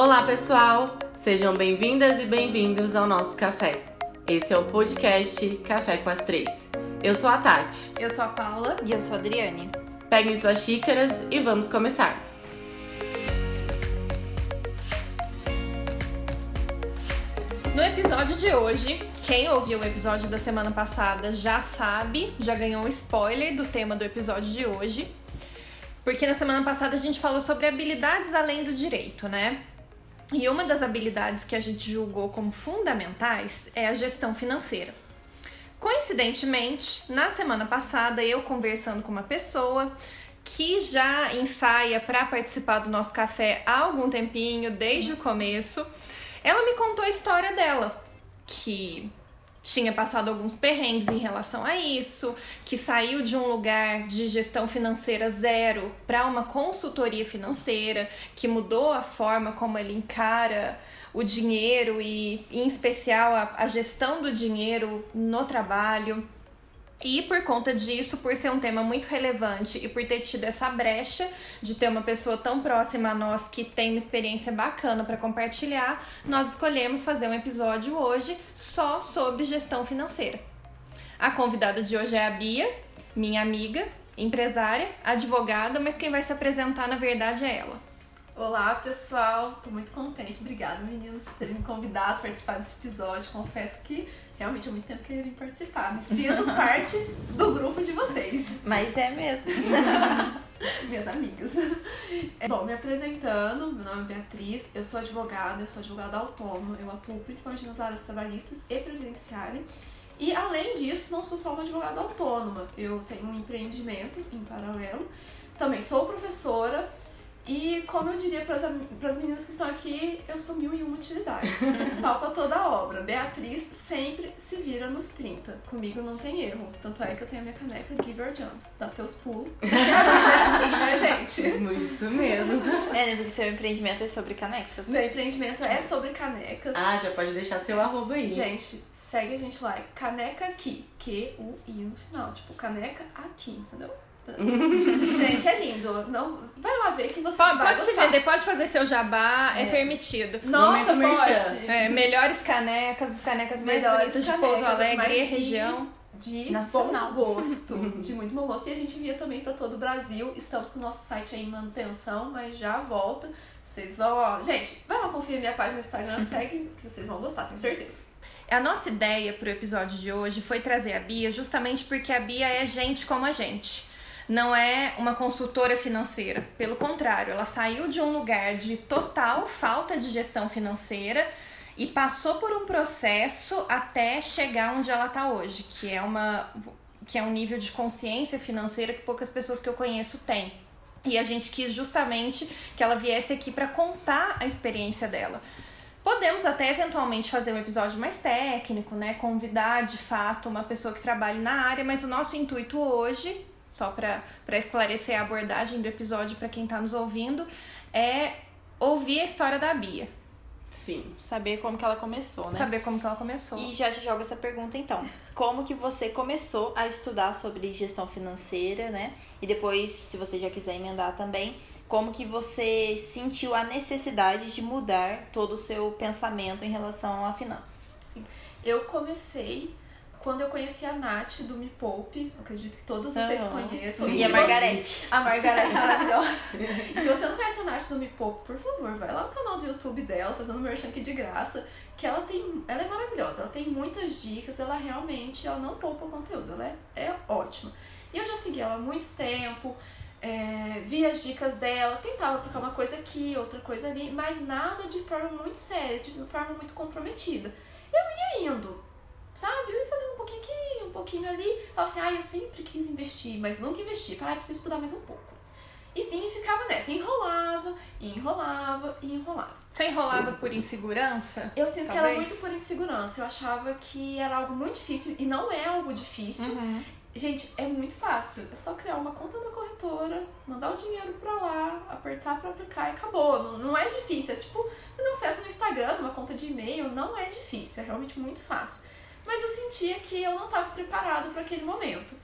Olá, pessoal! Sejam bem-vindas e bem-vindos ao nosso café. Esse é o podcast Café com as Três. Eu sou a Tati. Eu sou a Paula. E eu sou a Adriane. Peguem suas xícaras e vamos começar. No episódio de hoje, quem ouviu o episódio da semana passada já sabe, já ganhou um spoiler do tema do episódio de hoje. Porque na semana passada a gente falou sobre habilidades além do direito, né? E uma das habilidades que a gente julgou como fundamentais é a gestão financeira. Coincidentemente, na semana passada, eu conversando com uma pessoa que já ensaia para participar do nosso café há algum tempinho, desde o começo, ela me contou a história dela, que tinha passado alguns perrengues em relação a isso, que saiu de um lugar de gestão financeira zero para uma consultoria financeira, que mudou a forma como ele encara o dinheiro e, em especial, a, a gestão do dinheiro no trabalho. E por conta disso, por ser um tema muito relevante e por ter tido essa brecha de ter uma pessoa tão próxima a nós que tem uma experiência bacana para compartilhar, nós escolhemos fazer um episódio hoje só sobre gestão financeira. A convidada de hoje é a Bia, minha amiga, empresária, advogada, mas quem vai se apresentar na verdade é ela. Olá, pessoal. Tô muito contente. Obrigada, meninos, por terem me convidado a participar desse episódio. Confesso que realmente há muito tempo que eu vim participar. Me sinto parte do grupo de vocês. Mas é mesmo. Minhas amigas. É, bom, me apresentando, meu nome é Beatriz, eu sou advogada, eu sou advogada autônoma, eu atuo principalmente nas áreas trabalhistas e previdenciárias. E além disso, não sou só uma advogada autônoma, eu tenho um empreendimento em paralelo. Também sou professora e como eu diria para as meninas que estão aqui, eu sou mil e uma utilidades. Pau pra toda a obra. Beatriz sempre se vira nos 30. Comigo não tem erro. Tanto é que eu tenho a minha caneca Give Your Jumps. Dá teus pulos. é assim, né, gente? Isso mesmo. É, né? Porque seu empreendimento é sobre canecas. Meu empreendimento é sobre canecas. Ah, já pode deixar seu arroba aí. Gente, segue a gente lá. É caneca aqui. Q-U-I no final. Tipo, caneca aqui, entendeu? Gente, é lindo. Não, vai lá ver que você pode, vai Pode se vender, pode fazer seu jabá, é, é permitido. Nossa, pode. É, melhores canecas, as canecas mais melhores bonitas de Pouso Alegre e região. De Nacional. bom gosto, de muito bom gosto. E a gente via também para todo o Brasil. Estamos com o nosso site aí em manutenção, mas já volta. Vocês vão, ó. Gente, vai lá conferir minha página no Instagram, segue, que vocês vão gostar, tenho certeza. A nossa ideia para o episódio de hoje foi trazer a Bia justamente porque a Bia é gente como a gente não é uma consultora financeira. Pelo contrário, ela saiu de um lugar de total falta de gestão financeira e passou por um processo até chegar onde ela está hoje, que é uma que é um nível de consciência financeira que poucas pessoas que eu conheço têm. E a gente quis justamente que ela viesse aqui para contar a experiência dela. Podemos até eventualmente fazer um episódio mais técnico, né? Convidar de fato uma pessoa que trabalhe na área, mas o nosso intuito hoje só para esclarecer a abordagem do episódio para quem está nos ouvindo, é ouvir a história da Bia. Sim. Saber como que ela começou, né? Saber como que ela começou. E já te jogo essa pergunta então. Como que você começou a estudar sobre gestão financeira, né? E depois, se você já quiser emendar também, como que você sentiu a necessidade de mudar todo o seu pensamento em relação a finanças? Sim. Eu comecei quando eu conheci a Nath do Me Poupe, acredito que todos vocês uhum. conheçam. E a Margarete. A Margarete é maravilhosa. se você não conhece a Nath do Me Poupe, por favor, vai lá no canal do YouTube dela, fazendo merchan aqui de graça, que ela tem, ela é maravilhosa, ela tem muitas dicas, ela realmente, ela não poupa o conteúdo, ela é, é ótima. E eu já segui ela há muito tempo, é, via as dicas dela, tentava aplicar uma coisa aqui, outra coisa ali, mas nada de forma muito séria, de forma muito comprometida. Eu ia indo, sabe? Eu ia fazendo um pouquinho aqui, um pouquinho ali. Falava assim, ah, eu sempre quis investir, mas nunca investi. Falava, ah, preciso estudar mais um pouco. E vinha e ficava nessa, enrolava, enrolava e enrolava. Você enrolava por insegurança? Eu sinto Talvez. que era muito por insegurança. Eu achava que era algo muito difícil e não é algo difícil. Uhum. Gente, é muito fácil. É só criar uma conta da corretora, mandar o dinheiro pra lá, apertar pra aplicar e acabou. Não, não é difícil. É tipo fazer um acesso no Instagram, uma conta de e-mail. Não é difícil. É realmente muito fácil mas eu sentia que eu não estava preparado para aquele momento.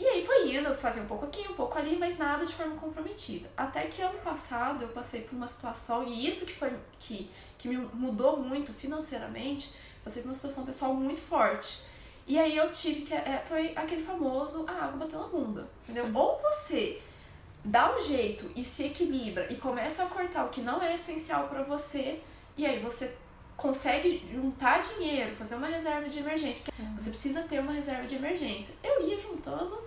E aí foi indo, fazia um pouco aqui, um pouco ali, mas nada de forma comprometida. Até que ano passado eu passei por uma situação, e isso que foi que, que me mudou muito financeiramente, passei por uma situação pessoal muito forte. E aí eu tive que. É, foi aquele famoso a água bateu na bunda. Entendeu? Ou você dá um jeito e se equilibra e começa a cortar o que não é essencial para você, e aí você consegue juntar dinheiro, fazer uma reserva de emergência. Porque você precisa ter uma reserva de emergência. Eu ia juntando.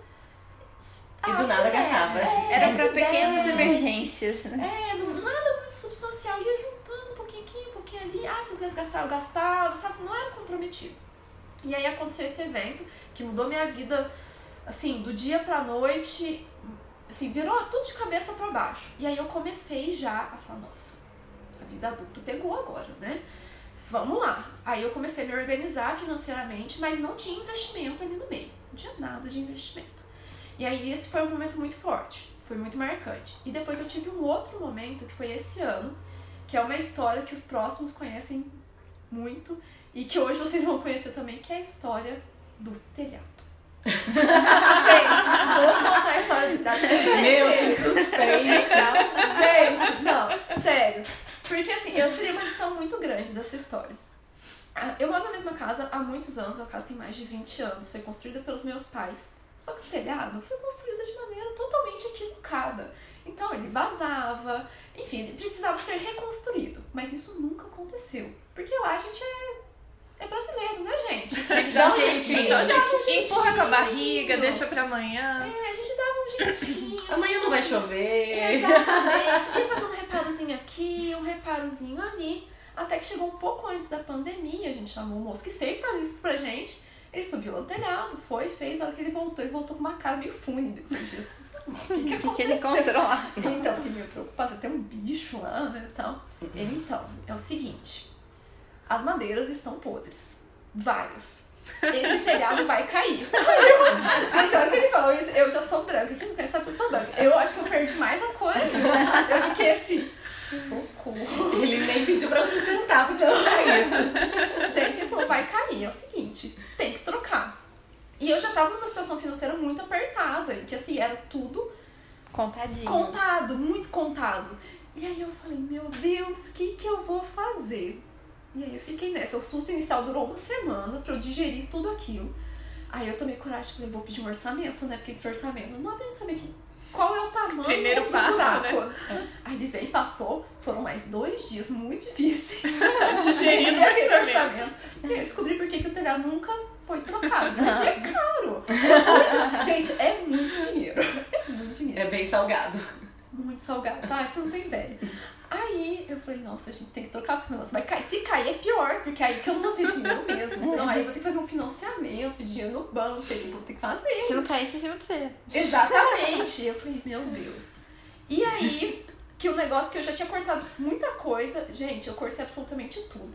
E do nada gastava. É, Era pra as pequenas ideias. emergências, né? É, não- nada muito substancial. Ia juntando um pouquinho aqui, um pouquinho ali. Ah, se eu quisesse gastar, eu gastava, sabe? Não era comprometido. E aí aconteceu esse evento que mudou minha vida, assim, do dia pra noite, assim, virou tudo de cabeça pra baixo. E aí eu comecei já a falar, nossa, a vida adulta pegou agora, né? Vamos lá. Aí eu comecei a me organizar financeiramente, mas não tinha investimento ali no meio. Não tinha nada de investimento. E aí esse foi um momento muito forte, foi muito marcante. E depois eu tive um outro momento, que foi esse ano, que é uma história que os próximos conhecem muito e que hoje vocês vão conhecer também, que é a história do telhado. Gente, vou contar a história do telhado. Meu, que suspense. Gente, não, sério. Porque assim, eu tirei uma lição muito grande dessa história. Ah, Eu moro na mesma casa há muitos anos, a casa tem mais de 20 anos, foi construída pelos meus pais. Só que o telhado foi construído de maneira totalmente equivocada. Então ele vazava, enfim, ele precisava ser reconstruído. Mas isso nunca aconteceu. Porque lá a gente é, é brasileiro, né, gente? Sempre dá um jeitinho. Então, Dá um gente, jeitinho. empurra com a barriga, deixa pra amanhã. É, a gente dava um jeitinho. a Amanhã gente não vai chover. Exatamente. Ia fazer um reparozinho aqui, um reparozinho ali. Até que chegou um pouco antes da pandemia, a gente chamou o moço que sempre faz isso pra gente. Ele subiu no telhado, foi, fez. A hora que ele voltou, ele voltou com uma cara meio fúnebre. Eu falei, Jesus, o que, que, O que, ele aconteceu?" encontrou lá? Então, fiquei meio preocupada, tem um bicho lá, né, e tal. Ele, então, é o seguinte, as madeiras estão podres. Várias. Esse telhado vai cair. Gente, a hora que ele falou isso, eu já sou branca. Quem não quer saber eu sou branca? Eu acho que eu perdi mais a cor. Eu fiquei assim, socorro. Ele nem pediu pra você sentar pra te contar isso. Gente, ele falou, vai cair. É o seguinte, tem que trocar. E eu já tava numa situação financeira muito apertada, em que assim, era tudo Contadinho. contado, muito contado. E aí eu falei, meu Deus, o que, que eu vou fazer? E aí eu fiquei nessa. O susto inicial durou uma semana pra eu digerir tudo aquilo. Aí eu tomei coragem e falei, vou pedir um orçamento, né? Porque esse orçamento não dá pra gente saber que, qual é o tamanho Primeiro do passo, buraco. Aí ele veio e passou, foram mais dois dias muito difíceis. Digerindo o aquele orçamento. E aí eu descobri por que que o telhado nunca foi trocado. Porque é caro. É muito- gente, é muito dinheiro. É muito dinheiro É bem salgado. Muito salgado, tá? Você não tem ideia. Aí eu falei, nossa, a gente tem que trocar porque esse negócio vai cair. Se cair é pior, porque aí que eu não vou ter dinheiro mesmo. Então aí eu vou ter que fazer um financiamento, pedir dinheiro no banco, sei o que vou ter que fazer. Se não caísse em cima de você. Exatamente. Eu falei, meu Deus. E aí, que o negócio que eu já tinha cortado muita coisa, gente, eu cortei absolutamente tudo.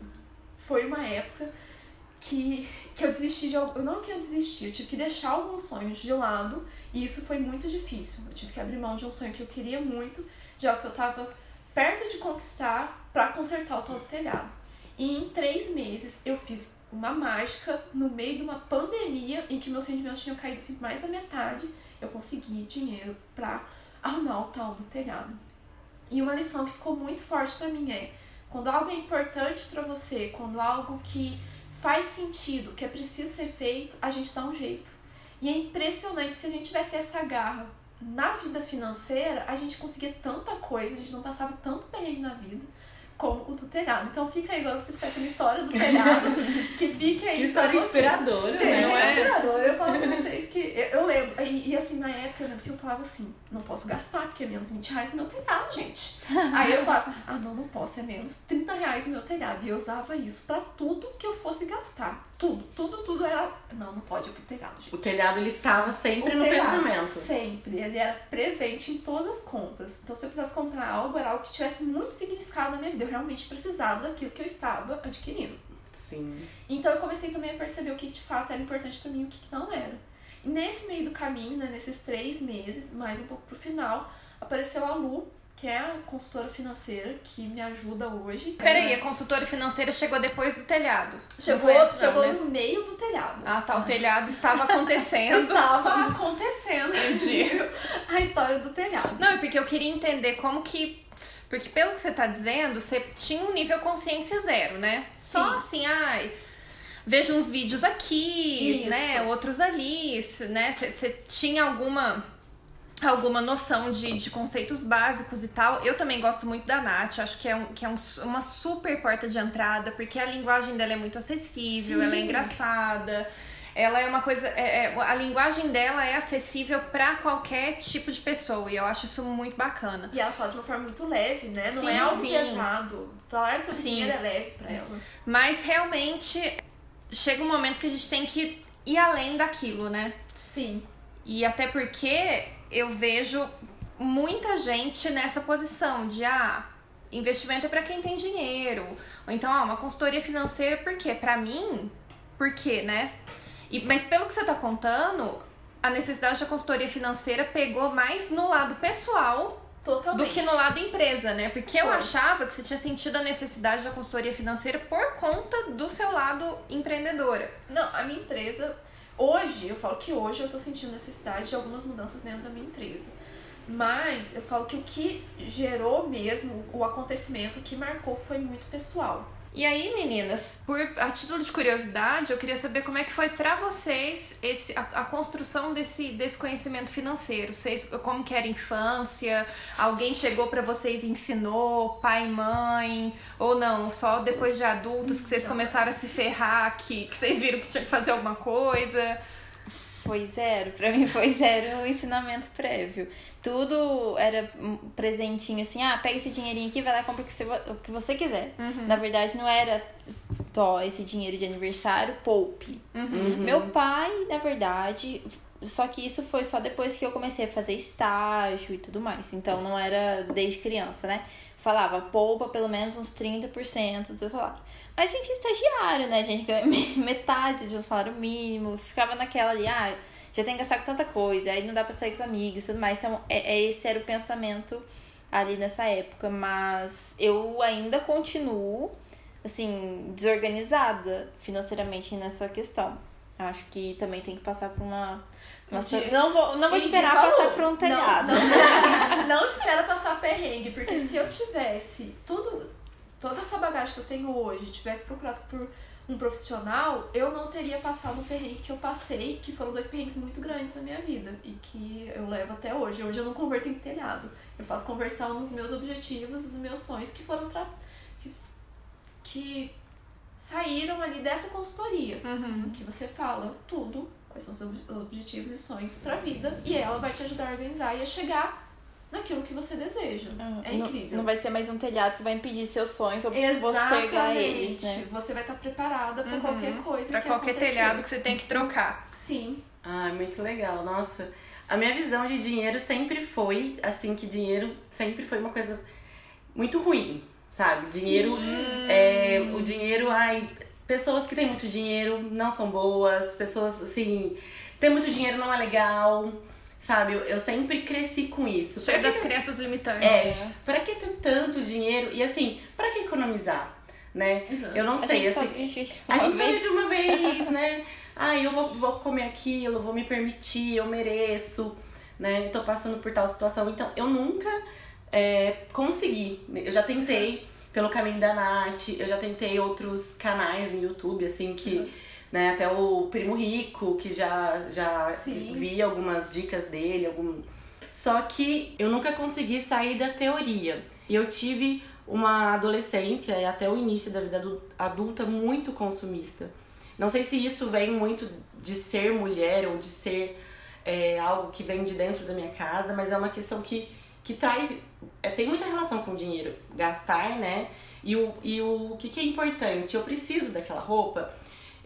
Foi uma época que, que eu desisti de algo. Não que eu desisti, eu tive que deixar alguns sonhos de lado. E isso foi muito difícil. Eu tive que abrir mão de um sonho que eu queria muito, de algo que eu tava perto de conquistar pra consertar o tal do telhado. E em três meses eu fiz uma mágica no meio de uma pandemia em que meus rendimentos tinham caído assim, mais da metade. Eu consegui dinheiro pra arrumar o tal do telhado. E uma lição que ficou muito forte pra mim é quando algo é importante pra você, quando algo que faz sentido, que é preciso ser feito, a gente dá um jeito. E é impressionante se a gente tivesse essa garra na vida financeira, a gente conseguia tanta coisa, a gente não passava tanto perrengue na vida como o do telhado. Então fica aí agora vocês conhecem a história do telhado, que fique aí Que história inspiradora, Gente, né? É é? inspirador. Eu falo pra vocês que eu, eu lembro, e, e assim, na época eu lembro que eu falava assim, não posso gastar, porque é menos 20 reais no meu telhado, gente. Aí eu falava, ah não, não posso, é menos 30 reais no meu telhado. E eu usava isso pra tudo que eu fosse gastar. Tudo, tudo, tudo era. Não, não pode ir pro telhado, gente. O telhado, ele tava sempre O no telhado, pensamento. Sempre. Ele era presente em todas as compras. Então, se eu precisasse comprar algo, era algo que tivesse muito significado na minha vida. Eu realmente precisava daquilo que eu estava adquirindo. Sim. Então eu comecei também a perceber o que de fato era importante pra mim e o que não era. Nesse meio do caminho, né, nesses três meses, mais um pouco pro final, apareceu a Lu, que é a consultora financeira que me ajuda hoje. Peraí, a consultora financeira chegou depois do telhado. Chegou, Não antes, não, chegou né? no meio do telhado. Ah, tá. O telhado estava acontecendo. Estava acontecendo Entendi. a história do telhado. Não, é porque eu queria entender como que. Porque pelo que você tá dizendo, você tinha um nível consciência zero, né? Só Sim. assim, ai. Vejo uns vídeos aqui, Isso. né? Outros ali, né? Você tinha alguma alguma noção de, de conceitos básicos e tal. Eu também gosto muito da Nath, acho que é, um, que é um uma super porta de entrada, porque a linguagem dela é muito acessível, ela é Sim. engraçada. Ela é uma coisa. é- é- a linguagem dela é acessível pra qualquer tipo de pessoa. E eu acho isso muito bacana. E ela fala de uma forma muito leve, né? Não Sim, é algo sim. pesado. Falar sobre Sim. dinheiro é leve pra ela. Mas realmente chega um momento que a gente tem que ir além daquilo, né? Sim. E até porque eu vejo muita gente nessa posição de ah, investimento é pra quem tem dinheiro. Ou então, ah, uma consultoria financeira, por quê? Pra mim, por quê, né? E, mas pelo que você tá contando, a necessidade da consultoria financeira pegou mais no lado pessoal Totalmente. do que no lado empresa, né? Porque eu Foi. achava que você tinha sentido a necessidade da consultoria financeira por conta do seu lado empreendedora. Não, a minha empresa. Hoje, eu falo que hoje eu tô sentindo necessidade de algumas mudanças dentro da minha empresa. Mas eu falo que o que gerou mesmo o acontecimento, o que marcou foi muito pessoal. E aí, meninas, por a título de curiosidade, eu queria saber como é que foi pra vocês esse, a, a construção desse, desse conhecimento financeiro. Vocês, como que era a infância? Alguém chegou pra vocês e ensinou, pai e mãe? Ou não? Só depois de adultos que vocês Não. começaram a se ferrar, que, que vocês viram que tinha que fazer alguma coisa? Foi zero. Pra mim foi zero o ensinamento prévio. Tudo era um presentinho assim, ah, pega esse dinheirinho aqui, vai lá e compra o que você, o que você quiser. Uhum. Na verdade, não era só esse dinheiro de aniversário, poupe. Uhum. Meu pai, na verdade, só que isso foi só depois que eu comecei a fazer estágio e tudo mais. Então não era desde criança, né? Falava, poupa pelo menos uns 30% do seu salário. Mas a gente é estagiário, né? A gente ganha metade de um salário mínimo. Ficava naquela ali, ah, já tem que gastar com tanta coisa, aí não dá pra sair com os amigos e tudo mais. Então, é, é- esse era o pensamento ali nessa época. Mas eu ainda continuo, assim, desorganizada financeiramente nessa questão. Acho que também tem que passar por uma. Indi- não vou, não vou esperar passar por um telhado. Não, não, não espera passar perrengue, porque se eu tivesse tudo, toda essa bagagem que eu tenho hoje, tivesse procurado por um profissional, eu não teria passado o perrengue que eu passei, que foram dois perrengues muito grandes na minha vida e que eu levo até hoje. Hoje eu não converto em telhado. Eu faço conversão nos meus objetivos, nos meus sonhos que foram tra... que, que saíram ali dessa consultoria Uhum. que você fala tudo, quais são os ob- objetivos e sonhos pra vida, e ela vai te ajudar a organizar e a chegar naquilo que você deseja. É Não- incrível. Não, vai ser mais um telhado que vai impedir seus sonhos ou Exatamente. postergar eles, né? Você vai estar preparada pra Uhum. qualquer coisa Pra que qualquer acontecer. telhado que você tem que trocar. Sim. Ah, muito legal. Nossa, a minha visão de dinheiro sempre foi assim que dinheiro sempre foi uma coisa muito ruim, sabe? Dinheiro é o dinheiro, ai, pessoas que têm muito dinheiro não são boas, pessoas assim, ter muito dinheiro não é legal, sabe? Eu, eu sempre cresci com isso. Cheio Pra das crenças limitantes. É, pra que ter tanto dinheiro? E assim, pra que economizar? Né? Eu não A sei, só assim, a uma gente só vez. vive uma vez, né? Ai, eu vou, vou comer aquilo, vou me permitir, eu mereço, né? Tô passando por tal situação. Então, eu nunca é, consegui. Eu já tentei pelo caminho da Nath, eu já tentei outros canais no YouTube, assim, que. Né, até o Primo Rico, que já, já Sim. vi algumas dicas dele, algum... Só que eu nunca consegui sair da teoria. E eu tive uma adolescência e até o início da vida adu- adulta muito consumista. Não sei se isso vem muito de ser mulher ou de ser é, algo que vem de dentro da minha casa, mas é uma questão que, que traz. é, tem muita relação com o dinheiro. Gastar, né? E o, e o que, que é importante? Eu preciso daquela roupa.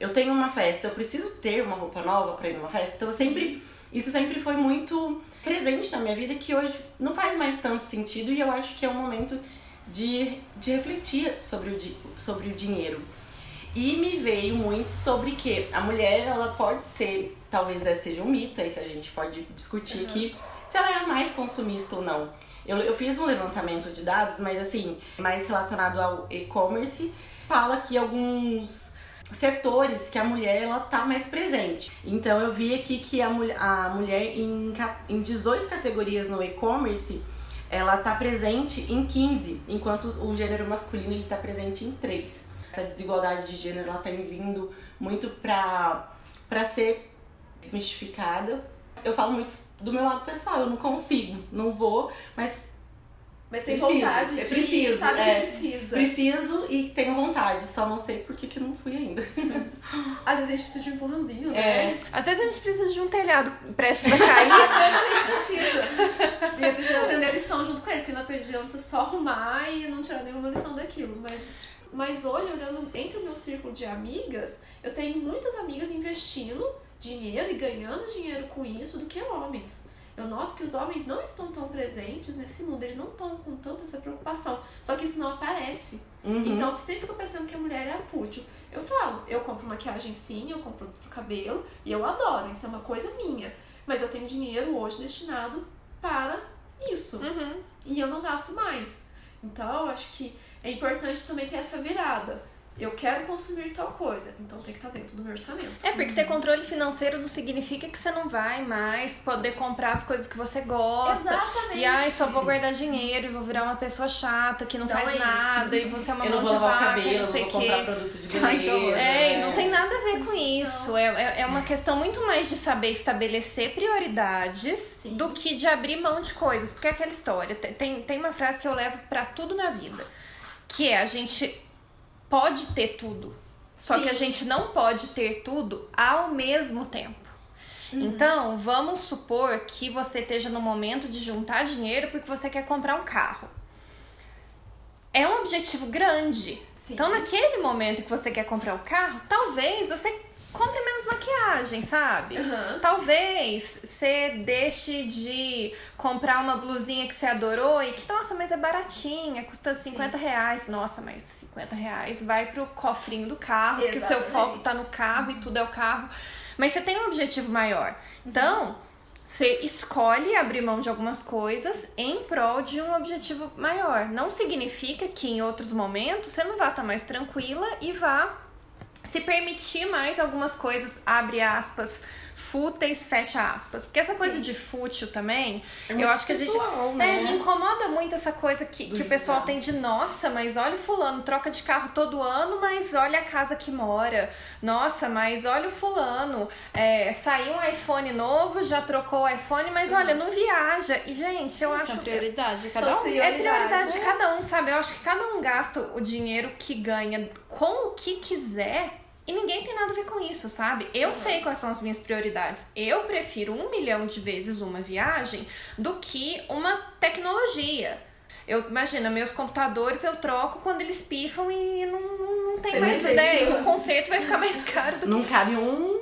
Eu tenho uma festa, eu preciso ter uma roupa nova pra ir numa festa. Então eu sempre. Isso sempre foi muito presente na minha vida que hoje não faz mais tanto sentido e eu acho que é um momento de, de refletir sobre o, di- sobre o dinheiro. E me veio muito sobre que a mulher, ela pode ser, talvez esse seja um mito, aí se a gente pode discutir aqui, se ela é a mais consumista ou não. Eu, eu fiz um levantamento de dados, mas assim, mais relacionado ao e-commerce, fala que alguns setores que a mulher ela tá mais presente. Então eu vi aqui que a, mulher, a mulher em, em 18 categorias no e-commerce ela tá presente em 15, enquanto o gênero masculino ele tá presente em 3. Essa desigualdade de gênero ela tá vindo muito pra, pra ser desmistificada. Eu falo muito do meu lado pessoal, eu não consigo, não vou, mas tem preciso, vontade de preciso, sabe é, que precisa. Preciso e tenho vontade, só não sei por que, que não fui ainda. Às vezes a gente precisa de um empurrãozinho, é. né? Às vezes a gente precisa de um telhado prestes a cair. Às vezes a gente precisa. E eu preciso aprender a lição junto com ele, porque não adianta só arrumar e não tirar nenhuma lição daquilo. Mas, mas hoje, olhando entre o meu círculo de amigas, eu tenho muitas amigas investindo dinheiro e ganhando dinheiro com isso do que homens. Eu noto que os homens não estão tão presentes nesse mundo, eles não estão com tanta essa preocupação. Só que isso não aparece. Uhum. Então sempre fica parecendo que a mulher é a fútil. Eu falo, eu compro maquiagem sim, eu compro pro cabelo e eu adoro, isso é uma coisa minha. Mas eu tenho dinheiro hoje destinado para isso. Uhum. E eu não gasto mais. Então eu acho que é importante também ter essa virada eu quero consumir tal coisa, então tem que estar dentro do meu orçamento. É, porque ter controle financeiro não significa que você não vai mais poder comprar as coisas que você gosta. Exatamente. E ai, só vou guardar dinheiro e vou virar uma pessoa chata que não, Não faz é nada e você é uma eu mão não vou de lavar o vaca, cabelo, não sei o vou quê. comprar produto de beleza. horror. É, e né? não tem nada a ver com isso. É, é, é uma questão muito mais de saber estabelecer prioridades Sim. do que de abrir mão de coisas. Porque é aquela história. Tem- Tem, tem uma frase que eu levo pra tudo na vida. Que é, a gente pode ter tudo. Só Sim. que a gente não pode ter tudo ao mesmo tempo. Então, vamos supor que você esteja no momento de juntar dinheiro porque você quer comprar um carro. É um objetivo grande. Sim. Então, naquele momento que você quer comprar o carro, talvez você compre menos maquiagem, sabe? Aham. Talvez você deixe de comprar uma blusinha que você adorou e que, nossa, mas é baratinha, custa 50 reais. Nossa, mas 50 reais vai pro cofrinho do carro, que o seu Exatamente. foco tá no carro e tudo é o carro. Mas você tem um objetivo maior. Então, você escolhe abrir mão de algumas coisas em prol de um objetivo maior. Não significa que em outros momentos você não vá estar mais tranquila e vá se permitir mais algumas coisas, abre aspas, fúteis, fecha aspas. Porque essa coisa Sim. de fútil também, É eu acho que a gente. pessoal, É, né? me incomoda muito essa coisa que, Do que o pessoal tem de nossa, mas olha o fulano, troca de carro todo ano, mas olha a casa que mora. Nossa, mas olha o fulano. É, saiu um iPhone novo, já trocou o iPhone, mas olha, não viaja. E, gente, eu Essa acho. é a prioridade de cada um. É prioridade de cada um, sabe? Eu acho que cada um gasta o dinheiro que ganha com o que quiser e ninguém tem nada a ver com isso, sabe? Eu sei quais são as minhas prioridades. Eu prefiro um milhão de vezes uma viagem do que uma tecnologia. Eu imagina, meus computadores eu troco quando eles pifam e não, não, tem Tem mais ideia. O conserto vai ficar mais caro do que Não cabe um,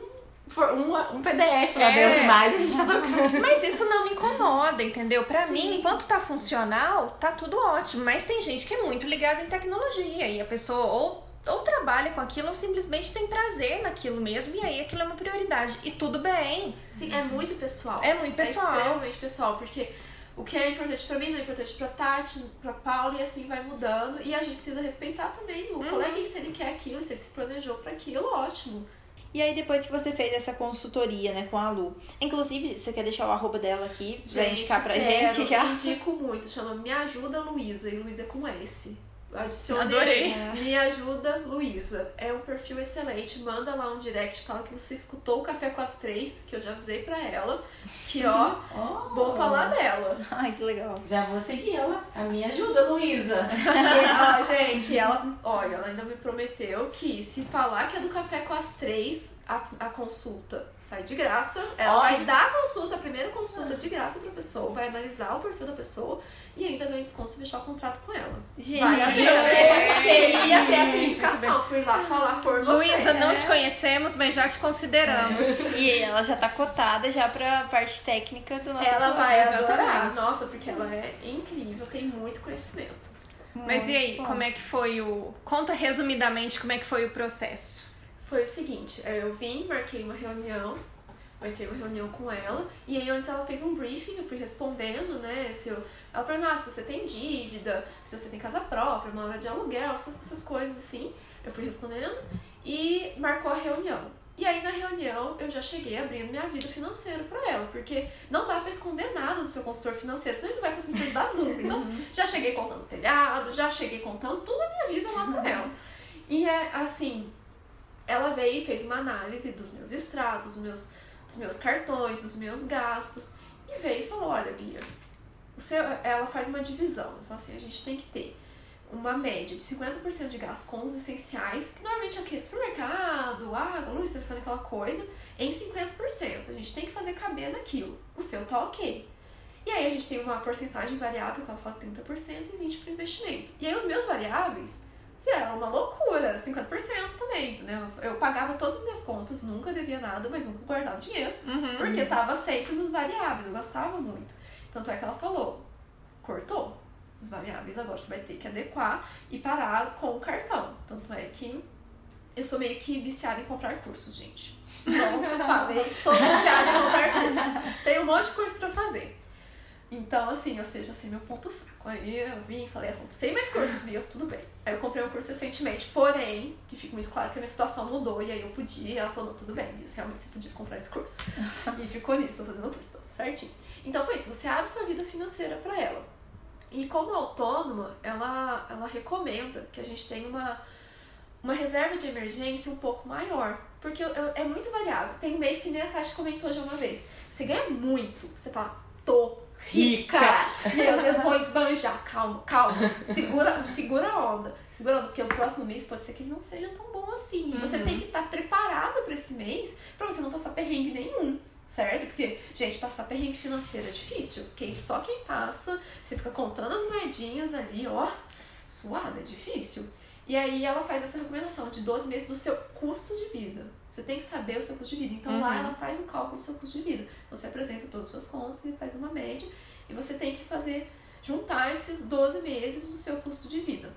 um, um PDF lá É. dentro mais, a gente tá trocando. Mas isso não me incomoda, entendeu? Pra Sim. mim, enquanto tá funcional, tá tudo ótimo. Mas tem gente que é muito ligada em tecnologia e a pessoa ou, ou trabalha com aquilo ou simplesmente tem prazer naquilo mesmo e aí aquilo é uma prioridade. E tudo bem. Sim, é muito pessoal. É muito pessoal. É extremamente pessoal, porque o que é importante pra mim não é importante pra Tati, pra Paula e assim vai mudando. E a gente precisa respeitar também o Uhum. colega, se ele quer aquilo, se ele se planejou pra aquilo, ótimo. E aí, depois que você fez essa consultoria, né, com a Lu. Inclusive, você quer deixar o arroba dela aqui pra indicar pra quero, gente já? Indico muito, chama Me Ajuda Luísa, e Luísa é com S. Adicionei. Adorei. Me Ajuda Luísa. É um perfil excelente. Manda lá um direct, fala que você escutou o Café com as Três, que eu já avisei pra ela. Que ó, Oh. vou falar dela. Ai, que legal. Já vou seguir ela. A me ajuda, Luísa. Ó, gente, ela, olha, ela ainda me prometeu que se falar que é do Café com as Três, a, a consulta sai de graça. Ela Olha. vai dar a consulta, a primeira consulta de graça pra pessoa, vai analisar o perfil da pessoa e ainda ganha desconto se fechar o contrato com ela. Gente, Vai, gente queria ter essa indicação. Fui lá falar por você. Luísa, não É. te conhecemos, mas já te consideramos. E ela já tá cotada já pra parte técnica do nosso Ela vai adorar. Nossa, porque ela é incrível, tem muito conhecimento. Mas e aí, bom. como é que foi o. Conta resumidamente como é que foi o processo. Foi o seguinte, é, eu vim, marquei uma reunião marquei uma reunião com ela, e aí antes ela fez um briefing, eu fui respondendo, né, se eu, ela perguntou ah, se você tem dívida, se você tem casa própria, mora de aluguel, essas, essas coisas assim, eu fui respondendo, e marcou a reunião. E aí na reunião eu já cheguei abrindo minha vida financeira para ela, porque não dá para esconder nada do seu consultor financeiro, senão ele não vai conseguir te ajudar nunca. Então Uhum. já cheguei contando telhado, já cheguei contando tudo a minha vida lá pra ela. E é assim, ela veio e fez uma análise dos meus extratos, dos meus, dos meus cartões, dos meus gastos, e veio e falou, olha Bia, seu, ela faz uma divisão, ela fala assim, a gente tem que ter uma média de 50% de gastos com os essenciais, que normalmente é o quê? Supermercado, água, luz, telefone, aquela coisa, em 50%. A gente tem que fazer caber naquilo. O seu tá ok. E aí a gente tem uma porcentagem variável, que ela fala 30% e 20% para investimento. E aí os meus variáveis vieram uma loucura, 50% também, entendeu? Eu pagava todas as minhas contas, nunca devia nada, mas nunca guardava dinheiro, Uhum. porque tava sempre nos variáveis, eu gastava muito. Tanto é que ela falou, cortou os variáveis, agora você vai ter que adequar e parar com o cartão. Tanto é que eu sou meio que viciada em comprar cursos, gente. Pronto, eu falei, sou viciada em comprar cursos. Tem um monte de curso pra fazer. Então, assim, ou seja, sei meu ponto. Aí eu vim e falei, sei mais cursos, viu? Tudo bem. Aí eu comprei um curso recentemente, porém, que fica muito claro que a minha situação mudou, e aí eu podia, e ela falou, tudo bem, Liz, realmente você podia comprar esse curso. e ficou nisso, tô fazendo o curso, tudo certinho. Então foi isso, você abre sua vida financeira pra ela. E como autônoma, ela, ela recomenda que a gente tenha uma, uma reserva de emergência um pouco maior. Porque eu- eu- é muito variável. Tem mês que nem a Tati comentou já uma vez. Você ganha muito, você fala, tô rica. Meu Deus, vou esbanjar. Calma, calma. Segura, segura a onda. Segura a onda, porque o próximo mês pode ser que ele não seja tão bom assim. E Você tem que estar preparado pra esse mês pra você não passar perrengue nenhum. Certo? Porque, gente, passar perrengue financeiro é difícil. Quem, só quem passa, você fica contando as moedinhas ali, ó, suado, é difícil. E aí ela faz essa recomendação de 12 meses do seu custo de vida. Você tem que saber o seu custo de vida. Então lá Uhum. ela faz o cálculo do seu custo de vida. Você apresenta todas as suas contas e faz uma média. E você tem que fazer, juntar esses 12 meses do seu custo de vida.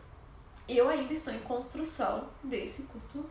Eu ainda estou em construção desse custo,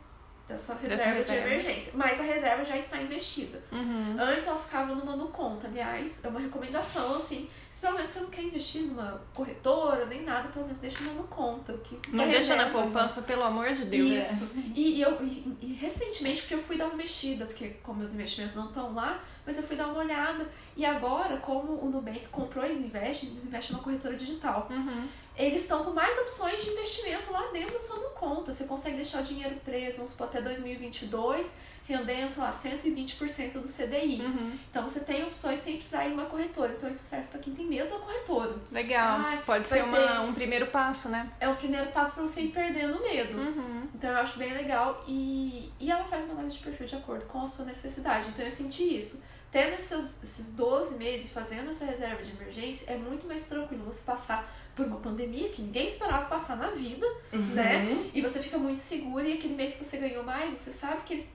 dessa reserva, reserva. de emergência. Mas a reserva já está investida. Uhum. Antes ela ficava numa no conta. Aliás, é uma recomendação, assim, se pelo menos você não quer investir numa corretora, nem nada, pelo menos deixa uma no conta. Que Não deixa na reserva. poupança, pelo amor de Deus. Isso. E, e eu e, e recentemente, porque eu fui dar uma mexida, porque como meus investimentos não estão lá, mas eu fui dar uma olhada. E agora, como o Nubank comprou a Desinvest, Desinvest é uma corretora digital, Uhum. Eles estão com mais opções de investimento lá dentro da sua conta. Você consegue deixar o dinheiro preso, vamos supor, até 2022, rendendo, sei lá, 120% do CDI. Uhum. Então você tem opções sem precisar ir em uma corretora. Então isso serve para quem tem medo da corretora. Legal. Ai, Pode ser uma, ter- um primeiro passo, né? É o primeiro passo para você ir perdendo medo. Uhum. Então eu acho bem legal e, e ela faz uma análise de perfil de acordo com a sua necessidade. Então eu senti isso. Tendo esses, esses 12 meses e fazendo essa reserva de emergência, é muito mais tranquilo você passar por uma pandemia que ninguém esperava passar na vida, né? E você fica muito seguro e aquele mês que você ganhou mais, você sabe que ele-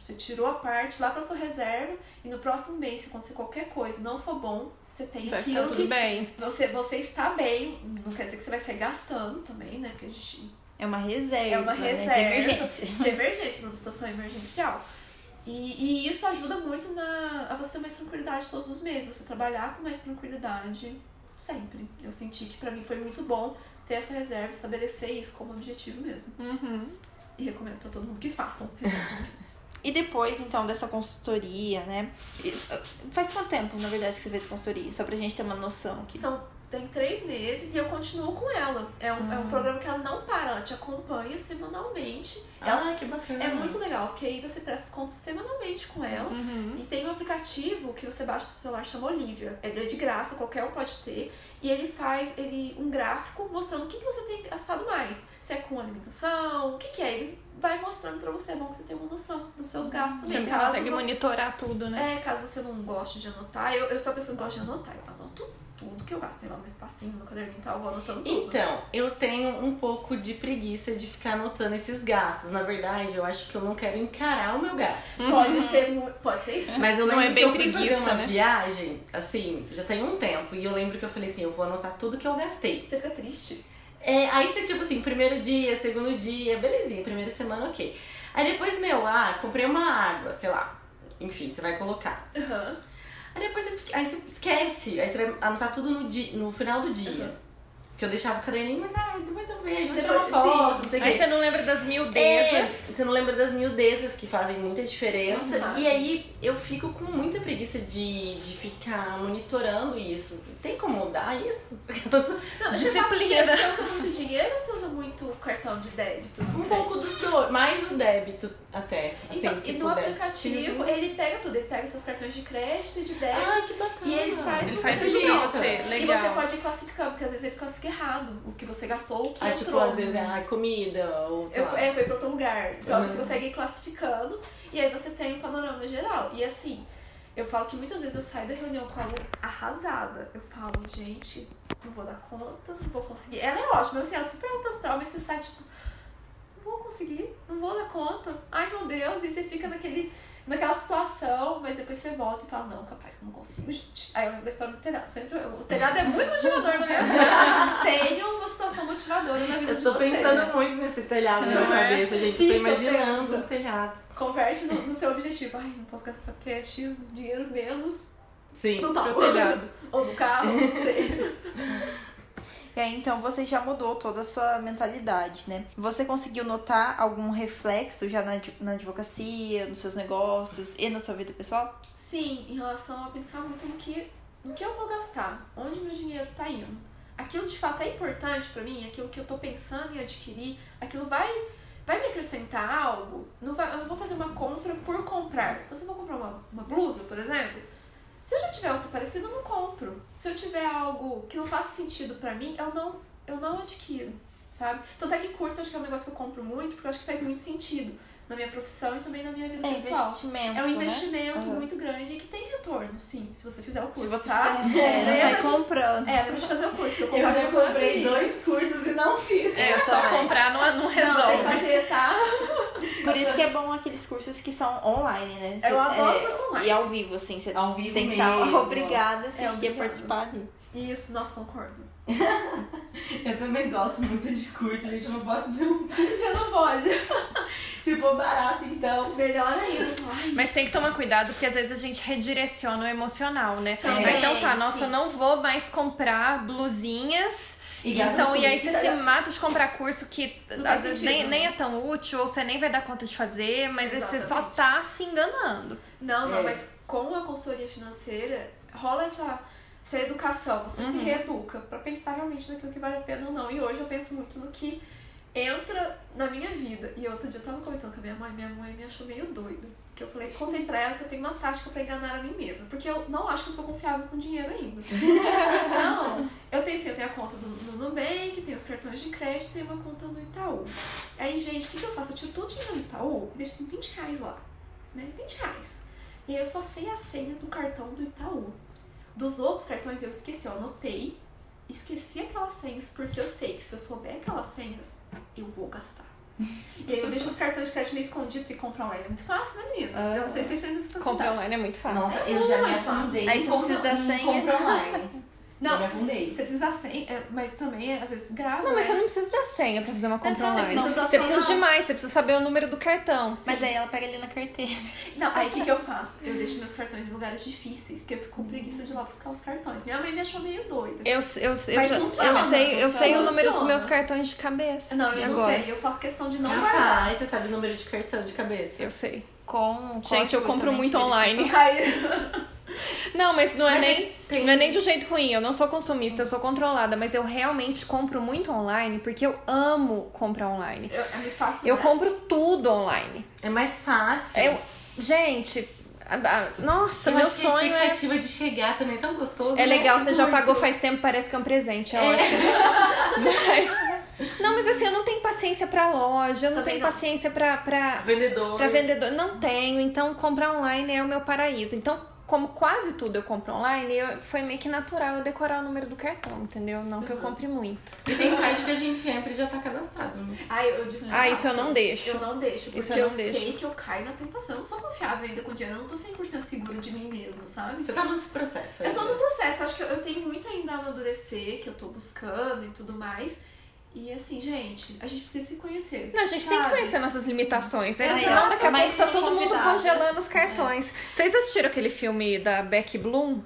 você tirou a parte lá pra sua reserva e no próximo mês, se acontecer qualquer coisa e não for bom, você tem Vai aquilo tudo que bem. você, você está bem. Não quer dizer que você vai sair gastando também, né? Porque a gente É uma reserva, é uma né, reserva de emergência. de emergência, numa situação emergencial. E, e isso ajuda muito na, a você ter mais tranquilidade todos os meses, você trabalhar com mais tranquilidade sempre. Eu senti que pra mim foi muito bom ter essa reserva, estabelecer isso como objetivo mesmo. Uhum. E recomendo pra todo mundo que façam. E depois, então, dessa consultoria, né? Uh, Faz quanto tempo, na verdade, que você fez consultoria? Só pra gente ter uma noção aqui. São, tem três meses e eu continuo com ela. É um, é um programa que ela não para, ela te acompanha semanalmente. Ela Ah, que bacana. é muito legal, porque aí você presta contas semanalmente com ela. Uhum. E tem um aplicativo que você baixa no celular, chama Olivia. Ele é de graça, qualquer um pode ter. E ele faz ele um gráfico mostrando o que, que você tem gastado mais. Se é com alimentação, o que, que é. Ele vai mostrando pra você, é bom que você tenha uma noção dos seus gastos Você também. não Caso consegue não- monitorar tudo, né? É, caso você não goste de anotar. Eu, eu sou a pessoa que gosta de anotar. Eu anoto tudo que eu gasto. Tem lá meu espacinho no caderninho e tal, eu vou anotando tudo. Então, eu tenho um pouco de preguiça de ficar anotando esses gastos. Na verdade, eu acho que eu não quero encarar o meu gasto. Pode ser pode ser isso. Mas eu Não lembro é que eu bem fui fazer preguiça, uma né? viagem, assim, já tem um tempo. E eu lembro que eu falei assim, eu vou anotar tudo que eu gastei. Você fica triste. É, aí você, tipo assim, primeiro dia, segundo dia, belezinha, primeira semana, ok. Aí depois, meu, ah, comprei uma água, sei lá, enfim, você vai colocar. Aham. Aí depois você, aí você esquece, aí você vai anotar tudo no, di, no final do dia. Uhum. Que eu deixava o caderninho, mas ah, depois eu vejo, vou tirar uma foto, não sei o quê. Aí você não lembra das É, miudezas. você não lembra das miudezas que fazem muita diferença. Exato. E aí eu fico com muita preguiça de, de ficar monitorando isso. Tem como mudar isso? Não, Disciplina. Você, você usa muito dinheiro ou você usa muito cartão de débito? assim, Um pouco dos dois, mais do débito até. Assim, Então, se e no puder. aplicativo, ele pega tudo, ele pega seus cartões de crédito e de débito. Ah, que bacana. E ele faz Ele o faz que isso pra você, E legal. você pode ir classificando, porque às vezes ele classifica errado o que você gastou, o que Ah, entrou. tipo, às vezes é ah, comida ou Eu, lá. é, foi pra outro lugar. Então Uhum. você consegue ir classificando e aí você tem um panorama geral. E assim, eu falo que muitas vezes eu saio da reunião com a Lu arrasada. Eu falo, gente, não vou dar conta, não vou conseguir. Ela é ótima, assim, ela é super alta astral, mas você sai tipo, não vou conseguir, não vou dar conta. Ai meu Deus, e você fica naquele, naquela situação, mas depois você volta e fala, não, capaz que eu não consigo, gente. Aí eu lembro da história do telhado. Sempre, o telhado é muito motivador na minha vida. Tenham uma situação motivadora na vida Eu de tô vocês. pensando muito nesse telhado na minha é? cabeça, gente. Fica, tô imaginando pensa. um telhado. Converte no, no seu objetivo. Ai, não posso gastar porque é X dinheiros menos Sim. no tal. Pro telhado. Ou no carro, não sei. E aí, então, você já mudou toda a sua mentalidade, né? Você conseguiu notar algum reflexo já na, na advocacia, nos seus negócios e na sua vida pessoal? Sim, em relação a pensar muito no que, no que eu vou gastar, onde meu dinheiro tá indo. Aquilo de fato é importante pra mim, aquilo que eu tô pensando em adquirir, aquilo vai, vai me acrescentar algo. Não vai, eu não vou fazer uma compra por comprar. Então, se eu vou comprar uma, uma blusa, por exemplo, se eu já tiver outra parecida, eu não compro. Se eu tiver algo que não faça sentido pra mim, eu não, eu não adquiro, sabe? Tanto é que curso eu acho que é um negócio que eu compro muito, porque eu acho que faz muito sentido na minha profissão e também na minha vida É pessoal. investimento, É um né? investimento Uhum. muito grande e que tem retorno, sim, se você fizer o curso, Se você tá? fizer, é, não sai de- comprando. É, lembra de fazer o curso, eu Eu já comprei com dois cursos e não fiz. É, só também. comprar não, não Não, tem que resolve. fazer, tá? Por isso que é bom aqueles cursos que são online, né? Eu adoro é, curso online. E ao vivo, assim, você Ao vivo tem que mesmo. estar obrigada a assistir e obrigada. participar ali. Isso, nossa, concordo. Eu também gosto muito de curso, gente. Eu não posso ver um Você não pode. Se for barato, então. Melhor ainda. Ai, Mas tem que tomar cuidado, porque às vezes a gente redireciona o emocional, né? Também, então tá, nossa, sim. eu não vou mais comprar blusinhas. E então, e aí você se mata de comprar curso que Não às vezes sentido, nem, né? nem é tão útil, ou você nem vai dar conta de fazer, mas aí você só tá se enganando. Não, não, É. mas com a consultoria financeira rola essa, essa educação, você se Uhum. reeduca pra pensar realmente naquilo que vale a pena ou não. E hoje eu penso muito no que entra na minha vida. E outro dia eu tava comentando com a minha mãe, minha mãe me achou meio doida. Que eu falei, contei pra ela que eu tenho uma tática pra enganar a mim mesma. Porque eu não acho que eu sou confiável com dinheiro ainda. não. Eu tenho sim, eu tenho a conta do, do Nubank, tenho os cartões de crédito, tenho uma conta no Itaú. Aí, gente, o que, que eu faço? Eu tiro todo o dinheiro do Itaú e deixo assim 20 reais lá. Né? 20 reais. E aí eu só sei a senha do cartão do Itaú. Dos outros cartões eu esqueci, eu anotei, esqueci aquelas senhas, porque eu sei que se eu souber aquelas senhas, eu vou gastar. E aí eu deixo os cartões de crédito meio escondidos, porque comprar online é muito fácil, né, meninas? Ah. Eu não sei se vocês têm essa Comprar online é muito fácil. Nossa, eu já me é afundei. Aí você precisa da senha. Compra online. Não. Eu me afundei. Você precisa da senha, é, mas também, é, às vezes, grava, Não, mas você né? não precisa da senha pra fazer uma compra Então, você online. precisa Você precisa de mais, você precisa saber o número do cartão. Mas aí ela pega ali na carteira. Não, aí o que, que eu faço? Eu deixo meus cartões em lugares difíceis, porque eu fico com preguiça de ir lá buscar os cartões. Minha mãe me achou meio doida. Eu, eu, eu, eu, Mas eu funciona, sei, eu funciona. sei o número dos meus cartões de cabeça. Não, eu não agora. sei, eu faço questão de não guardar. Ah, aí você sabe o número de cartão de cabeça. Eu sei. Com Gente, eu compro muito online. verificação. Aí, Não, mas não é Mas nem. tem- Não é nem de um jeito ruim, eu não sou consumista, eu sou controlada, mas eu realmente compro muito online porque eu amo comprar online. eu, é muito fácil, Eu né? compro tudo online. É mais fácil. Eu, gente, nossa, Eu meu que a sonho é. expectativa de chegar também é tão gostoso. É né? legal, você já pagou faz tempo, parece que é um presente, é, É. ótimo. Mas, não, mas assim, eu não tenho paciência pra loja, eu não Também tenho não. paciência pra, pra, Vendedor. pra vendedor. Não tenho, então comprar online é o meu paraíso. Então, como quase tudo eu compro online, eu- foi meio que natural eu decorar o número do cartão, entendeu? Não que eu compre muito. E tem site que a gente entra e já tá cadastrado, né? Ai, eu desfaço. Ah, isso eu não deixo. Eu não deixo, porque Isso eu eu, não deixo. sei que eu caio na tentação. Eu não sou confiável ainda com dinheiro, eu não tô 100% segura de mim mesmo, sabe? Você tá nesse processo aí. Eu tô no processo, acho que eu, eu tenho muito ainda a amadurecer, que eu tô buscando e tudo mais. E assim, gente, a gente precisa se conhecer. Não, a gente tem que sabe? conhecer nossas limitações, né? Exato, Senão daqui a pouco mas tá todo mundo congelando os cartões. Vocês assistiram aquele filme da Becky Bloom?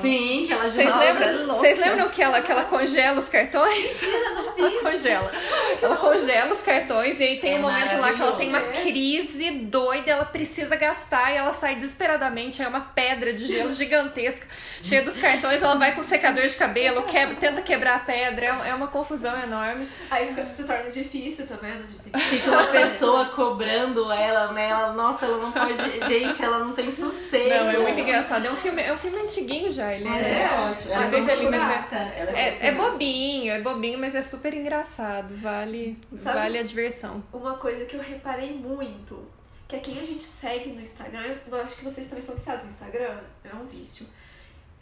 Sim, que ela Vocês Nossa, lembram, é vocês lembram que ela, que ela congela os cartões? Mentira, não vi. Ela congela. Ela congela os cartões e aí tem É um momento lá que ela tem uma crise doida, ela precisa gastar e ela sai desesperadamente. É uma pedra de gelo gigantesca, cheia dos cartões. Ela vai com secador de cabelo, quebra, tenta quebrar a pedra. É É uma confusão enorme. Aí fica, se torna difícil, tá vendo? A gente tem que Fica uma pessoa cobrando ela, né? Ela, nossa, ela não pode. Gente, ela não tem sossego. Não, é muito engraçado. É um filme, é um filme antiguinho já. Ele Mas é, é, ótimo. Ela é é bem é-. Ela É, é consumista. bobinho, é bobinho, mas é super engraçado. Vale, Sabe- vale a diversão. Uma coisa que eu reparei muito, que é quem a gente segue no Instagram, eu eu acho que vocês também são viciados no Instagram, é um vício.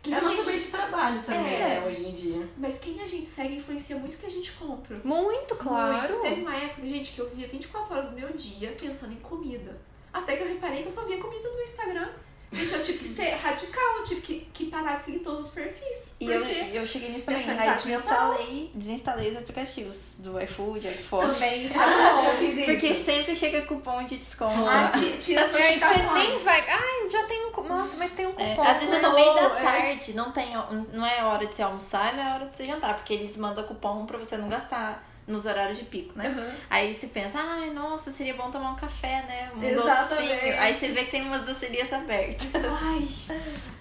Quem É a nosso gente- meio de trabalho também, É. né, hoje em dia. Mas quem a gente segue influencia muito o que a gente compra. Muito, claro. Muito. Teve uma época, gente, que eu via 24 horas do meu dia pensando em comida. Até que eu reparei que eu só via comida no Instagram. Gente, eu tive que ser radical, eu tive que, que parar de seguir todos os perfis. E eu, porque eu cheguei nisso também. Aí desinstalei, desinstalei os aplicativos do iFood, iPhone. também isso é Ah, bom. já fiz isso. Porque sempre chega cupom de desconto. Ah, ti- tira as E aí você notificações. nem vai. Ai, já tem um. cu- Nossa, mas tem um É, cupom. às vezes é no meio da é. tarde, não, tem, não é hora de você almoçar, não é hora de você jantar, porque eles mandam cupom pra você não gastar nos horários de pico, né? Uhum. Aí você pensa, ai, nossa, seria bom tomar um café, né? Um Exatamente. docinho. Aí você vê que tem umas docerias abertas. Ai,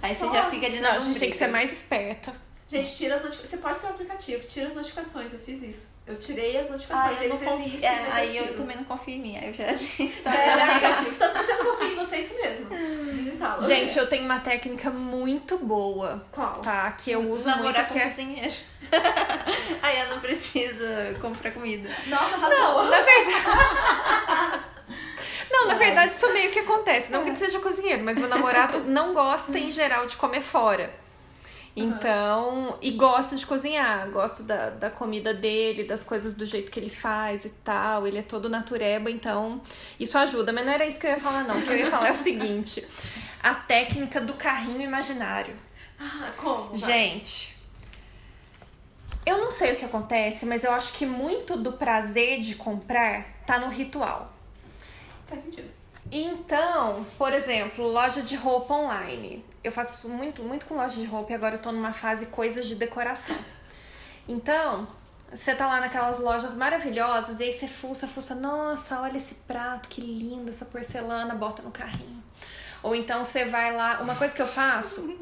Aí você já fica ali na Não, a gente tem que ser mais esperta. Gente, tira as notificações. Você pode ter um aplicativo, tira as notificações, eu fiz isso. Eu tirei as notificações, Ah, eu não eles confio. existem, É, mas aí eu eu também não confio em mim. Aí eu já desinstalei É, os aplicativos. Então, se você não confia em você, é isso mesmo. Desinstala. Gente, eu tenho uma técnica muito boa, Qual? tá? Que eu uso Namorar muito, com que é. cozinheiro. aí eu não preciso comprar comida. Nossa, arrasou. Não, na verdade. Não, na verdade, isso meio que acontece. Não que ele seja cozinheiro, mas meu namorado não gosta em geral de comer fora. Então, e gosta de cozinhar, gosta da, da comida dele, das coisas do jeito que ele faz e tal. Ele é todo natureba, então isso ajuda. Mas não era isso que eu ia falar, não. O que eu ia falar é o seguinte: a técnica do carrinho imaginário. Ah, como? Vai. Gente, eu não sei o que acontece, mas eu acho que muito do prazer de comprar tá no ritual. Faz sentido. Então, por exemplo, loja de roupa online. Eu faço isso muito, muito com loja de roupa e agora eu tô numa fase coisas de decoração. Então, você tá lá naquelas lojas maravilhosas e aí você fuça, fuça, nossa, olha esse prato, que lindo, essa porcelana, bota no carrinho. Ou então você vai lá, uma coisa que eu faço,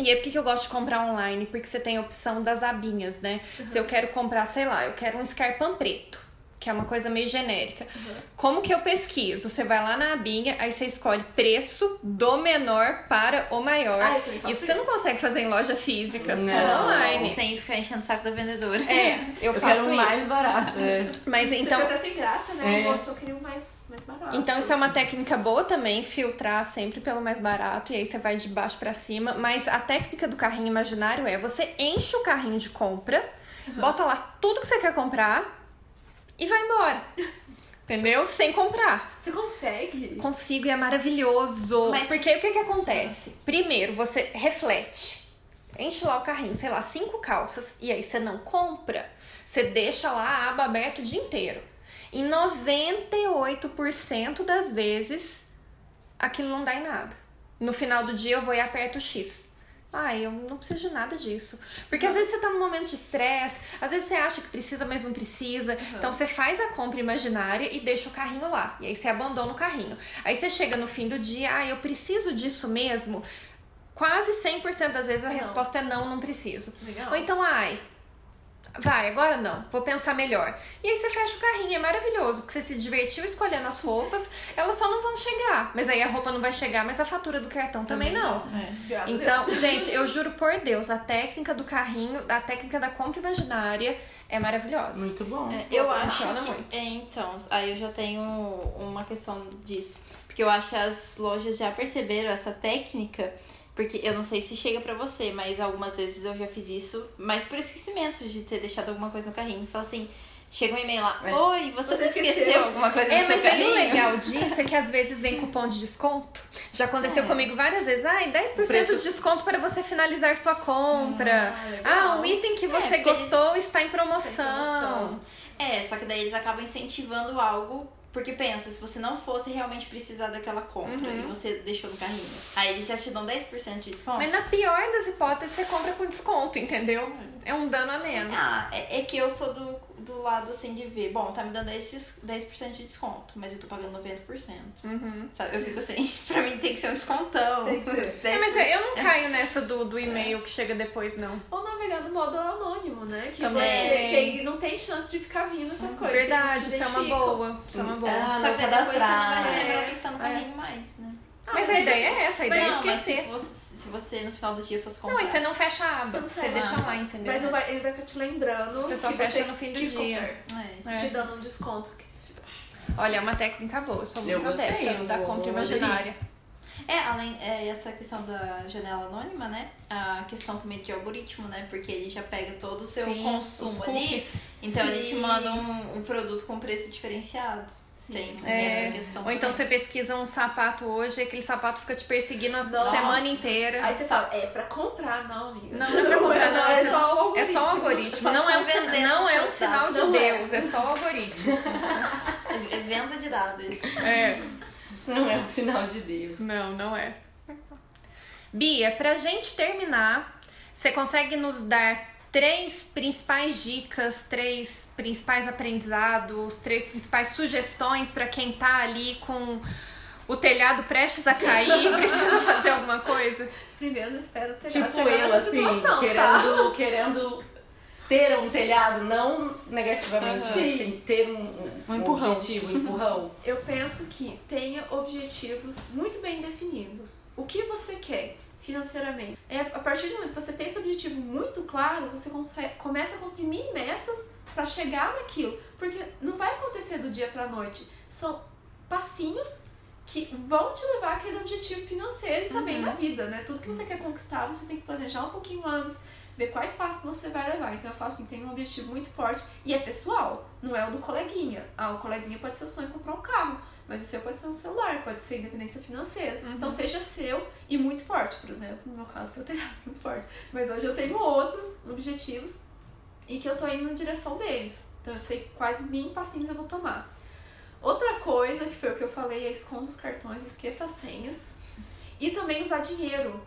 e aí por que que eu gosto de comprar online? Porque você tem a opção das abinhas, né? Se eu quero comprar, sei lá, eu quero um escarpão preto, que é uma coisa meio genérica. Como que eu pesquiso? Você vai lá na abinha, aí você escolhe preço do menor para o maior. Também faço isso você não isso. consegue fazer em loja física, só Não. online. Sem ficar enchendo o saco da vendedora. É, eu, Eu faço quero o isso. mais barato. É. Mas Então, você fica até sem graça, né? É. Nossa, eu queria o mais, mais barato. Então isso é uma técnica boa também, filtrar sempre pelo mais barato e aí você vai de baixo pra cima, mas a técnica do carrinho imaginário é você enche o carrinho de compra, bota lá tudo que você quer comprar e vai embora. Entendeu? Sem comprar. Você consegue? Consigo e é maravilhoso. Mas- Porque o que que acontece?98 você reflete. Enche lá o carrinho, sei lá, cinco calças e aí você não compra. Você deixa lá a aba aberta o dia inteiro. Em 98% das vezes, aquilo não dá em nada. No final do dia eu vou e aperto o X. Ah, eu não preciso de nada disso. Porque às vezes você tá num momento de estresse, às vezes você acha que precisa, mas não precisa. Então você faz a compra imaginária e deixa o carrinho lá. E aí você abandona o carrinho. Aí você chega no fim do dia, ah, eu preciso disso mesmo. Quase 100% das vezes a Não. resposta é não, não preciso. Legal. Ou então, ai, vai, agora não, vou pensar melhor. E aí você fecha o carrinho, é maravilhoso, porque você se divertiu escolhendo as roupas, elas só não vão chegar. Mas aí a roupa não vai chegar, mas a fatura do cartão também, não. Graças a Então, Deus. gente, eu juro por Deus, a técnica do carrinho, a técnica da compra imaginária é maravilhosa. Muito bom. É, eu acho Funciona que, muito. É, então, aí eu já tenho uma questão disso. Porque eu acho que as lojas já perceberam essa técnica. Porque eu não sei se chega pra você, mas algumas vezes eu já fiz isso, mas por esquecimento de ter deixado alguma coisa no carrinho. Fala assim, Chega um e-mail lá, É. oi, você, Você esqueceu, esqueceu. alguma coisa É, no seu mas aí o carrinho? legal disso é que às vezes vem cupom de desconto. Já aconteceu É. comigo várias vezes. Ai, 10% Preço- de desconto para você finalizar sua compra. Ah. Ah, o item que você porque eles- gostou está em promoção. promoção. É, só que daí eles acabam incentivando algo, porque pensa, se você não fosse realmente precisar daquela compra Uhum. e você deixou no carrinho, aí eles já te dão 10% de desconto. Mas na pior das hipóteses, você compra com desconto, entendeu? É um dano a menos. Ah, é, é que eu sou do, do lado assim de ver, bom, tá me dando 10%, 10 de desconto, mas eu tô pagando 90%. Uhum. Sabe? Eu fico assim, pra mim tem que ser um descontão. Tem que ser. 10%. É, mas eu não caio nessa do, do e-mail que chega depois, não. Ou navegar no modo anônimo, né? Que Também. você tem, não tem chance de ficar vindo essas coisas. que Verdade, isso é uma boa. Isso é uma boa. Ah, Só que daí depois você não vai se cadastrar. lembrar É, o que que tá no é. carrinho mais, né? Ah, Mas a aí ideia você- é essa, a ideia é não, mas esquecer. se você, se você no final do dia fosse comprar. Não, aí você não fecha a aba. Você Você, deixa lá, entendeu? Mas vai, ele vai ficar te lembrando. Você só que fecha você no fim do dia. É. É. Te dando um desconto. que- Olha, é uma técnica boa. Eu sou Eu muito gostei, adepta eu da vou- compra vou imaginária. É, além é, essa questão da janela anônima, né? A questão também de algoritmo, né? Porque ele já pega todo o seu Sim, consumo ali. Então ele te Sim. manda um, um produto com preço diferenciado. Tem É, essa questão. Ou então também. você pesquisa um sapato hoje e aquele sapato fica te perseguindo a Nossa. semana inteira. Aí você fala, é pra comprar, não, amiga. Não, não é pra comprar, não. é você- só o algoritmo. É só o algoritmo. Só Não é, um, estão sin- vendendo não é um sinal de dados. Deus, é só o algoritmo. É é venda de dados. É. Não é um sinal de Deus. Não, não é. Bia, pra gente terminar, você consegue nos dar três principais dicas, três principais aprendizados, três principais sugestões pra quem tá ali com o telhado prestes a cair e precisa fazer alguma coisa? Primeiro, eu espero ter Tipo chegar eu, nessa assim, situação, tá? querendo, querendo ter um telhado, não negativamente, Aham. mas assim, ter um, um, Um empurrão. objetivo, um empurrão. Eu penso que tenha objetivos muito bem definidos. O que você quer financeiramente? É a partir do momento que você tem esse objetivo muito claro, você consegue, começa a construir mini metas para chegar naquilo, porque não vai acontecer do dia para noite. São passinhos que vão te levar àquele objetivo financeiro e também na vida, né? Tudo que você quer conquistar, você tem que planejar um pouquinho antes, ver quais passos você vai levar. Então eu falo assim, tem um objetivo muito forte e é pessoal, não é o do coleguinha. Ah, o coleguinha pode ser o sonho comprar um carro, mas o seu pode ser um celular, pode ser independência financeira. Então seja seu e muito forte, por exemplo, no meu caso que eu tenho muito forte. Mas hoje eu tenho outros objetivos e que eu tô indo na direção deles. Então eu sei quais mini passinhos eu vou tomar. Outra coisa, que foi o que eu falei, é esconda os cartões, esqueça as senhas. E também usar dinheiro.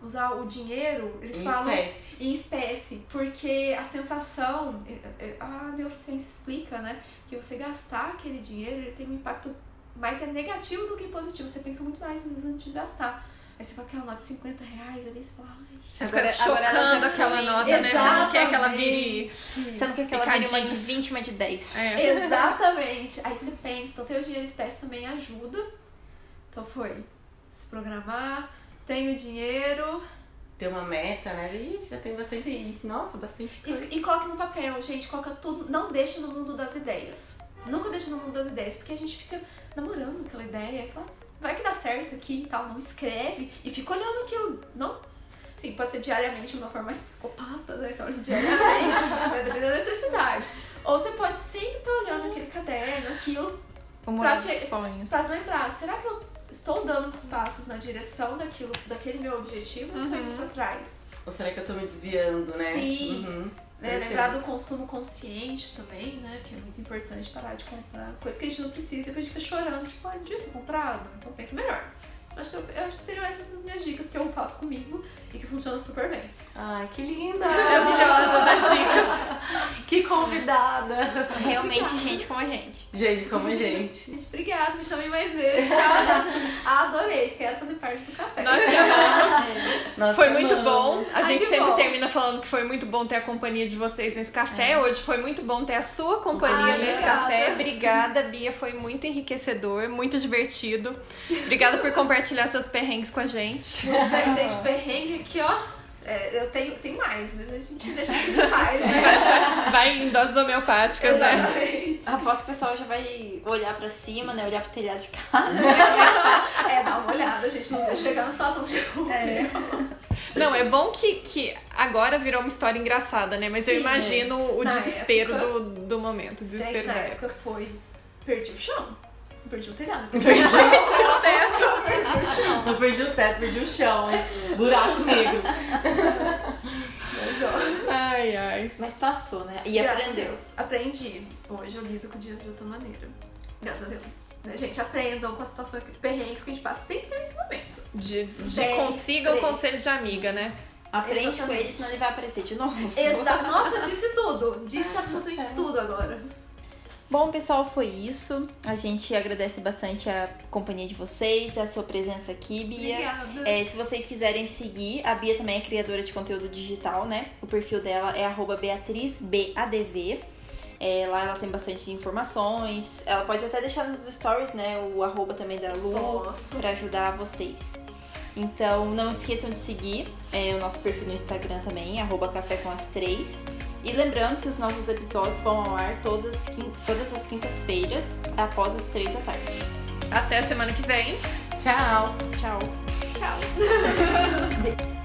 Usar o dinheiro, eles Em falam espécie. em espécie, porque a sensação, é- é- a neurociência explica, né, que você gastar aquele dinheiro, ele tem um impacto mais é negativo do que positivo. Você pensa muito mais às vezes antes de gastar. Aí você fala aquela nota de 50 reais ali, você fala, ai. Você Agora- chocando aquela nota, né? Você não quer que ela vire. Você não quer que ela vire uma de Picadinhos. 20, uma de 10. É. Exatamente. Aí você pensa, então ter o dinheiro espécie também ajuda. Então foi se programar, tem o dinheiro Ter uma meta, né? Ih, já tem bastante. Sim. Nossa, bastante coisa. e, e coloque no papel, gente, coloca tudo, não deixe no mundo das ideias. Nunca deixe no mundo das ideias, porque a gente fica namorando aquela ideia e fala, vai que dá certo aqui e tal, não escreve e fica olhando aquilo, não Sim, pode ser diariamente de uma forma mais psicopata, né? Você olha diariamente, vai depender da necessidade. Ou você pode sempre estar olhando aquele caderno, aquilo, mural Pra te- sonhos. Pra lembrar, será que eu estou dando os passos na direção daquilo, daquele meu objetivo ou tô indo pra trás? Ou será que eu tô me desviando, né? Sim. Uhum. Né? Lembrar do consumo consciente também, né? Que é muito importante parar de comprar coisa que a gente não precisa, depois a gente fica chorando, tipo, ah, não devia ter comprado, então pensa melhor. Acho que eu, eu acho que seriam essas as minhas dicas que eu faço comigo e que funcionam super bem. Ai, que linda! Maravilhosas as dicas. Que convidada! Realmente gente como a gente. Gente, como gente. Gente, obrigada, me chamem mais vezes. Adorei, quero fazer parte do café. Nós que amamos. Nós Foi muito amamos. bom. A Ai, gente sempre bom. termina falando que foi muito bom ter a companhia de vocês nesse café. Hoje foi muito bom ter a sua companhia Ai, nesse obrigada. café. Obrigada, Bia. Foi muito enriquecedor, muito divertido. Obrigada por compartilhar seus perrengues com a gente. Muito bem, gente, perrengue aqui, ó. É, eu tenho, tem mais, mas a gente deixa que isso faz, né? Vai em doses homeopáticas, né? Exatamente. Após o pessoal já vai olhar pra cima, né? Olhar pro telhado de casa. É, dá uma olhada, gente. Não deixa chegar na situação de. É. Não, é bom que, que agora virou uma história engraçada, né? Mas eu Sim, imagino o Na desespero época- do, do momento. O desespero Gente, na da época. época foi. Perdi o chão. Não perdi o telhado. Perdi o teto. Perdi o chão. Eu perdi o teto, perdi o chão? Buraco negro. Ai, ai. Mas passou, né? E Graças aprendeu. a Deus. Aprendi. Hoje eu lido com o dia de outra maneira. Graças a Deus. Né, gente, aprendam com as situações perrengues que a gente passa. Tem que ter um ensinamento. De, de consiga o conselho de amiga, né? Aprende com Exatamente. ele, senão ele vai aparecer de novo. Exato. Nossa, disse tudo. Disse absolutamente tudo agora. Bom, pessoal, foi isso. A gente agradece bastante a companhia de vocês, a sua presença aqui, Bia. Obrigada. É, se vocês quiserem seguir, a Bia também é criadora de conteúdo digital, né? O perfil dela é BeatrizBADV. É, lá ela tem bastante informações. Ela pode até deixar nos stories, né? O arroba também da Lu para ajudar vocês. Então não esqueçam de seguir é, o nosso perfil no Instagram também, arroba Café com as Três. E lembrando que os novos episódios vão ao ar todas, todas as quintas-feiras, após as três da tarde. Até semana que vem. Tchau. Tchau! Tchau.